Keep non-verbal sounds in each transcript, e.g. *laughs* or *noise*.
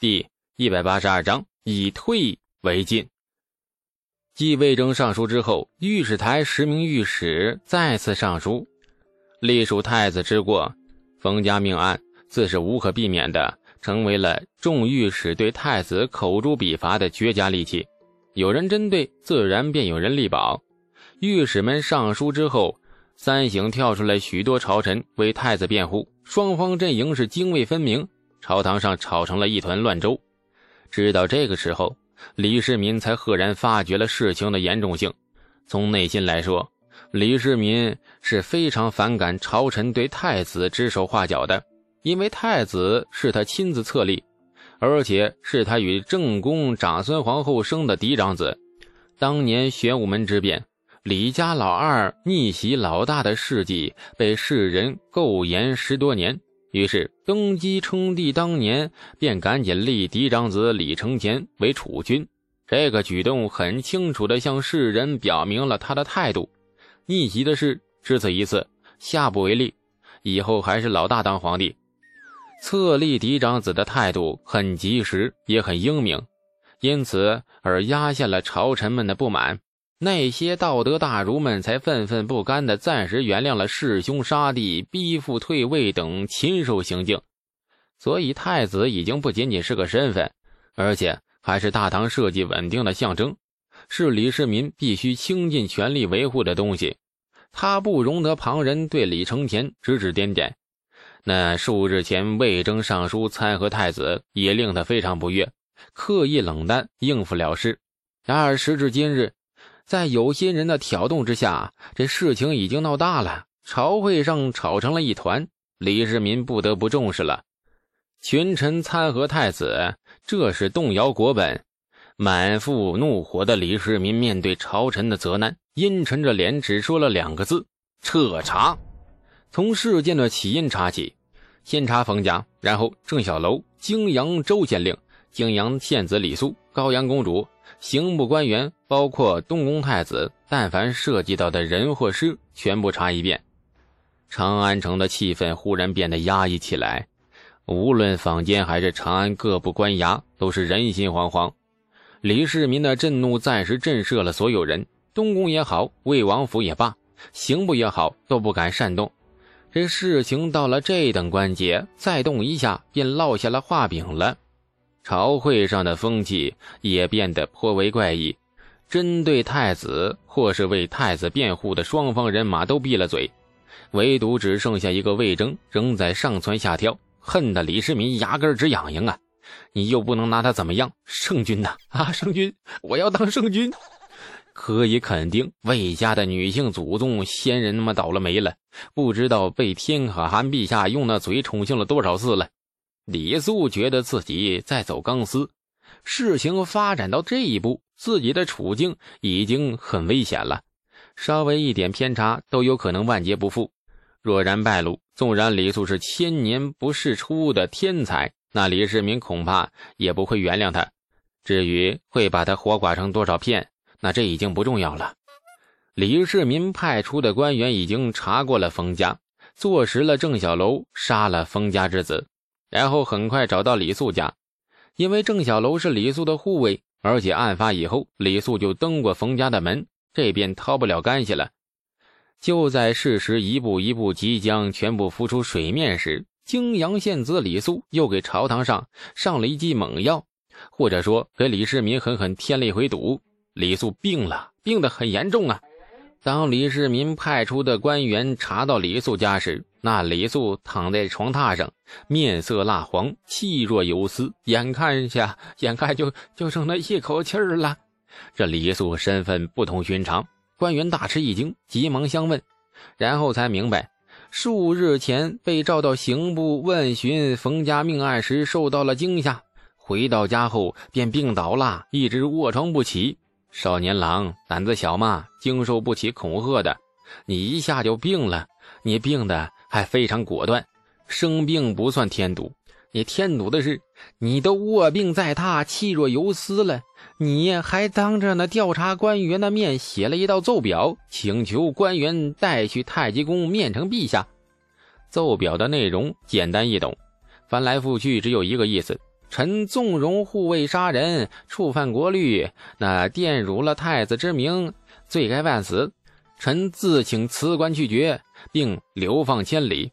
第一百八十二章以退为进。继魏征上书之后，御史台十名御史再次上书，隶属太子之过，冯家命案自是无可避免的，成为了众御史对太子口诛笔伐的绝佳利器。有人针对，自然便有人力保。御史们上书之后，三省跳出来许多朝臣为太子辩护，双方阵营是泾渭分明，朝堂上吵成了一团乱粥。直到这个时候。李世民才赫然发觉了事情的严重性。从内心来说，李世民是非常反感朝臣对太子指手画脚的，因为太子是他亲自册立，而且是他与正宫长孙皇后生的嫡长子。当年玄武门之变，李家老二逆袭老大的事迹被世人诟言十多年。于是登基称帝当年，便赶紧立嫡长子李承乾为储君。这个举动很清楚地向世人表明了他的态度：逆袭的事只此一次，下不为例。以后还是老大当皇帝。册立嫡长子的态度很及时，也很英明，因此而压下了朝臣们的不满。那些道德大儒们才愤愤不甘地暂时原谅了弑兄杀弟、逼父退位等禽兽行径。所以，太子已经不仅仅是个身份，而且还是大唐社稷稳定的象征，是李世民必须倾尽全力维护的东西。他不容得旁人对李承乾指指点点。那数日前魏征上书参劾太子，也令他非常不悦，刻意冷淡应付了事。然而，时至今日。在有心人的挑动之下，这事情已经闹大了，朝会上吵成了一团。李世民不得不重视了。群臣参劾太子，这是动摇国本。满腹怒火的李世民面对朝臣的责难，阴沉着脸，只说了两个字：彻查。从事件的起因查起，先查冯家，然后郑小楼、泾阳周县令、泾阳县子李肃、高阳公主。刑部官员，包括东宫太子，但凡涉及到的人或事，全部查一遍。长安城的气氛忽然变得压抑起来，无论坊间还是长安各部官衙，都是人心惶惶。李世民的震怒暂时震慑了所有人，东宫也好，魏王府也罢，刑部也好，都不敢擅动。这事情到了这等关节，再动一下，便落下了画饼了。朝会上的风气也变得颇为怪异，针对太子或是为太子辩护的双方人马都闭了嘴，唯独只剩下一个魏征仍在上蹿下跳，恨得李世民牙根直痒痒啊！你又不能拿他怎么样，圣君呐 *laughs* 啊，圣君，我要当圣君！可以肯定，魏家的女性祖宗先人他妈倒了霉了，不知道被天可汗陛下用那嘴宠幸了多少次了。李素觉得自己在走钢丝，事情发展到这一步，自己的处境已经很危险了，稍微一点偏差都有可能万劫不复。若然败露，纵然李素是千年不世出的天才，那李世民恐怕也不会原谅他。至于会把他活剐成多少片，那这已经不重要了。李世民派出的官员已经查过了冯家，坐实了郑小楼杀了冯家之子。然后很快找到李素家，因为郑小楼是李素的护卫，而且案发以后李素就登过冯家的门，这便掏不了干系了。就在事实一步一步即将全部浮出水面时，泾阳县子李素又给朝堂上上了一剂猛药，或者说给李世民狠狠添了一回堵。李素病了，病得很严重啊！当李世民派出的官员查到李素家时，那李素躺在床榻上，面色蜡黄，气若游丝，眼看下，眼看就就剩那一口气儿了。这李素身份不同寻常，官员大吃一惊，急忙相问，然后才明白，数日前被召到刑部问询冯家命案时受到了惊吓，回到家后便病倒了，一直卧床不起。少年郎胆子小嘛，经受不起恐吓的，你一下就病了，你病的还非常果断。生病不算添堵，你添堵的是你都卧病在榻，气若游丝了，你还当着那调查官员的面写了一道奏表，请求官员带去太极宫面呈陛下。奏表的内容简单易懂，翻来覆去只有一个意思：臣纵容护卫杀人，触犯国律，那玷辱了太子之名，罪该万死。臣自请辞官去爵，并流放千里。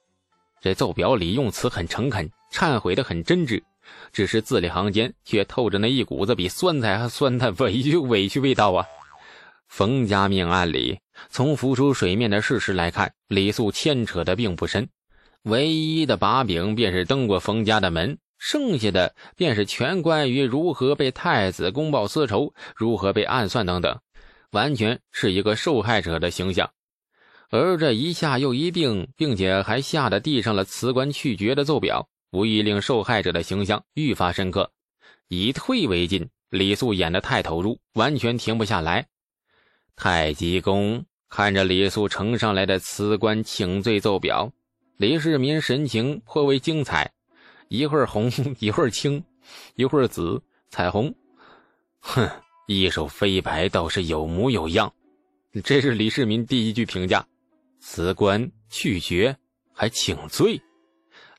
这奏表里用词很诚恳，忏悔的很真挚，只是字里行间却透着那一股子比酸菜还酸的委屈委屈味道啊！冯家命案里，从浮出水面的事实来看，李素牵扯的并不深，唯一的把柄便是登过冯家的门，剩下的便是全关于如何被太子公报私仇，如何被暗算等等。完全是一个受害者的形象，而这一下又一并，并且还吓得递上了辞官去决的奏表，无疑令受害者的形象愈发深刻。以退为进，李素演得太投入，完全停不下来。太极宫看着李素呈上来的辞官请罪奏表，李世民神情颇为精彩，一会儿红，*laughs* 一会儿青，一会儿紫，彩虹，哼。一手飞牌倒是有模有样，这是李世民第一句评价。辞官去决，还请罪，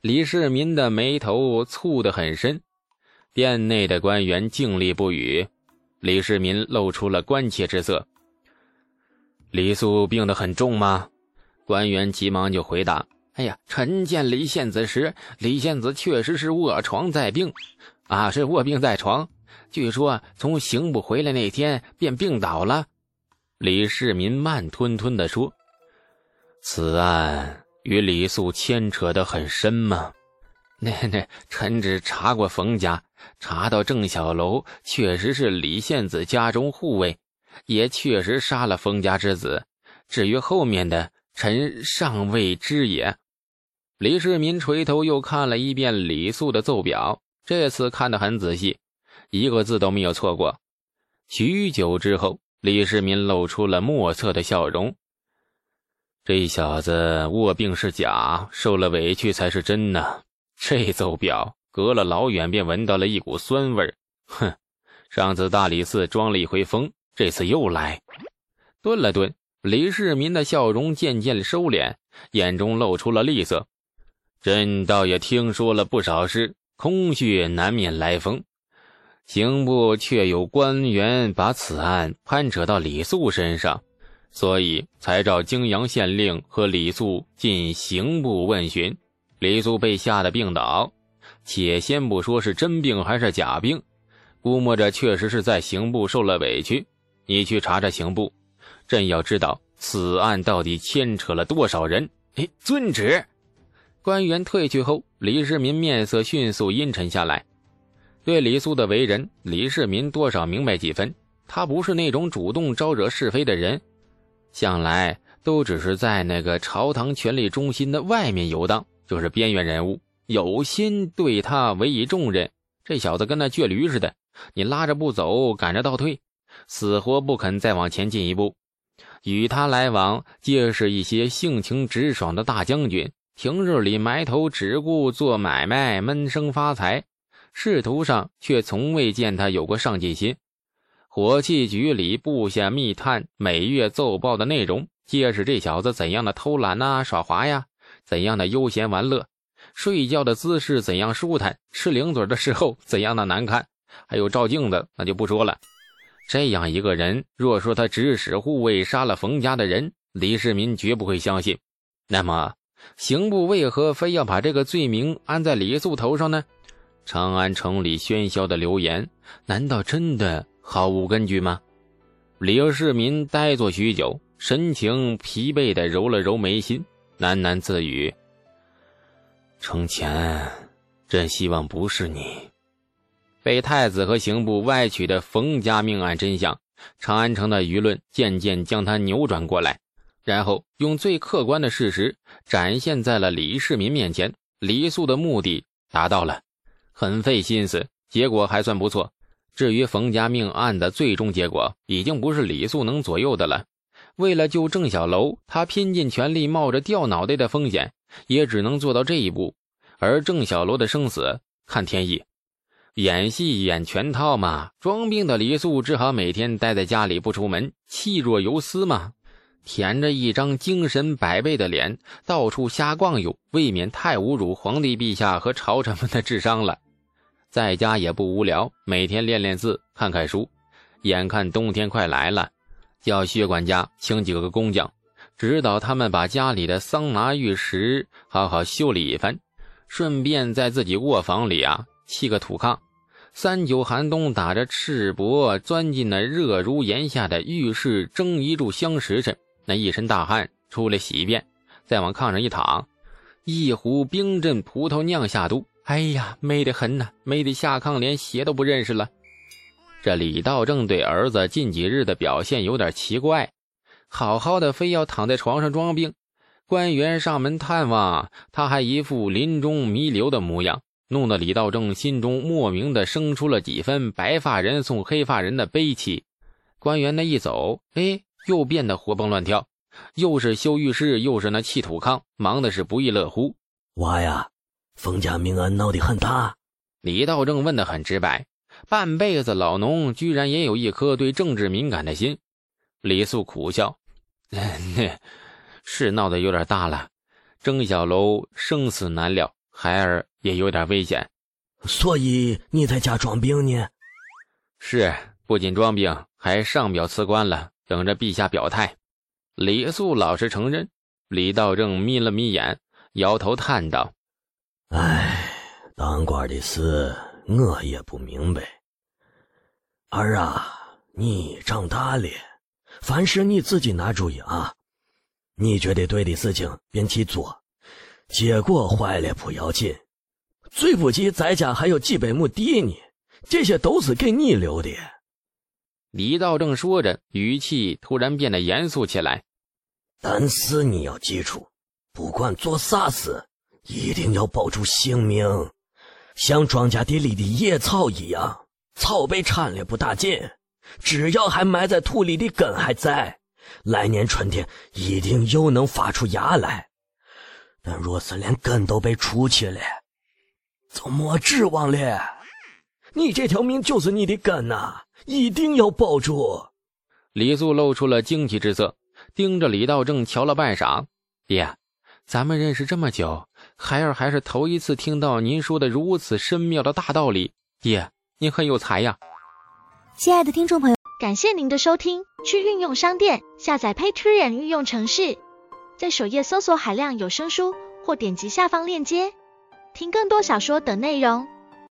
李世民的眉头蹙得很深。殿内的官员静立不语，李世民露出了关切之色。李素病得很重吗？官员急忙就回答：“哎呀，臣见李献子时，李献子确实是卧床在病，啊，是卧病在床。”据说从刑部回来那天便病倒了。李世民慢吞吞地说：“此案与李素牵扯得很深吗？”“那那，臣只查过冯家，查到郑小楼确实是李献子家中护卫，也确实杀了冯家之子。至于后面的，臣尚未知也。”李世民垂头又看了一遍李素的奏表，这次看得很仔细。一个字都没有错过。许久之后，李世民露出了莫测的笑容。这小子卧病是假，受了委屈才是真呢。这奏表隔了老远便闻到了一股酸味哼，上次大理寺装了一回疯，这次又来。顿了顿，李世民的笑容渐渐收敛，眼中露出了厉色。朕倒也听说了不少事，空穴难免来风。刑部却有官员把此案攀扯到李素身上，所以才召泾阳县令和李素进刑部问询。李素被吓得病倒，且先不说是真病还是假病，估摸着确实是在刑部受了委屈。你去查查刑部，朕要知道此案到底牵扯了多少人。哎，遵旨。官员退去后，李世民面色迅速阴沉下来。对李素的为人，李世民多少明白几分。他不是那种主动招惹是非的人，向来都只是在那个朝堂权力中心的外面游荡，就是边缘人物。有心对他委以重任，这小子跟那倔驴似的，你拉着不走，赶着倒退，死活不肯再往前进一步。与他来往，皆是一些性情直爽的大将军，平日里埋头只顾做买卖，闷声发财。仕途上却从未见他有过上进心，火器局里部下密探每月奏报的内容，皆是这小子怎样的偷懒呐、耍滑呀，怎样的悠闲玩乐，睡觉的姿势怎样舒坦，吃零嘴的时候怎样的难看，还有照镜子那就不说了。这样一个人，若说他指使护卫杀了冯家的人，李世民绝不会相信。那么，刑部为何非要把这个罪名安在李素头上呢？长安城里喧嚣的流言，难道真的毫无根据吗？李世民呆坐许久，神情疲惫地揉了揉眉心，喃喃自语：“程前，朕希望不是你。”被太子和刑部歪曲的冯家命案真相，长安城的舆论渐渐将他扭转过来，然后用最客观的事实展现在了李世民面前。李素的目的达到了。很费心思，结果还算不错。至于冯家命案的最终结果，已经不是李素能左右的了。为了救郑小楼，他拼尽全力，冒着掉脑袋的风险，也只能做到这一步。而郑小楼的生死，看天意。演戏演全套嘛，装病的李素只好每天待在家里不出门，气若游丝嘛。舔着一张精神百倍的脸，到处瞎逛悠，未免太侮辱皇帝陛下和朝臣们的智商了。在家也不无聊，每天练练字，看看书。眼看冬天快来了，叫薛管家请几个工匠，指导他们把家里的桑拿浴室好好修理一番，顺便在自己卧房里啊砌个土炕。三九寒冬，打着赤膊钻进那热如炎夏的浴室，蒸一炷香时辰，那一身大汗，出来洗一遍，再往炕上一躺，一壶冰镇葡萄酿下肚，哎呀，美得很呐，美得下炕连鞋都不认识了。这李道正对儿子近几日的表现有点奇怪，好好的非要躺在床上装病，官员上门探望，他还一副临终弥留的模样。弄得李道正心中莫名的生出了几分白发人送黑发人的悲戚。官员那一走，哎，又变得活蹦乱跳，又是修浴室，又是那砌土炕，忙的是不亦乐乎。娃呀，冯家命案闹得很大。李道正问的很直白，半辈子老农居然也有一颗对政治敏感的心。李素苦笑：“是闹得有点大了，郑小楼生死难料。”孩儿也有点危险，所以你在家装病呢？是，不仅装病，还上表辞官了，等着陛下表态。李素老实承认。李道正眯了眯眼，摇头叹道：“哎，当官的事我也不明白。儿啊，你长大了，凡事你自己拿主意啊。你觉得对的事情便去做。”结果坏了不要紧，最不济在家还有几百亩地呢，这些都是给你留的。李道正说着，语气突然变得严肃起来。但是你要记住，不管做啥事，一定要保住性命，像庄稼地里的野草一样，草被铲了不打紧，只要还埋在土里的根还在，来年春天一定又能发出芽来。但若是连根都被除去了，就没指望了。你这条命就是你的根呐，一定要保住。李素露出了惊奇之色，盯着李道正瞧了半晌。爹，咱们认识这么久，孩儿还是头一次听到您说的如此深妙的大道理。爹，您很有才呀！亲爱的听众朋友，感谢您的收听。去运用商店下载 Patreon 运用城市。在首页搜索海量有声书，或点击下方链接听更多小说等内容。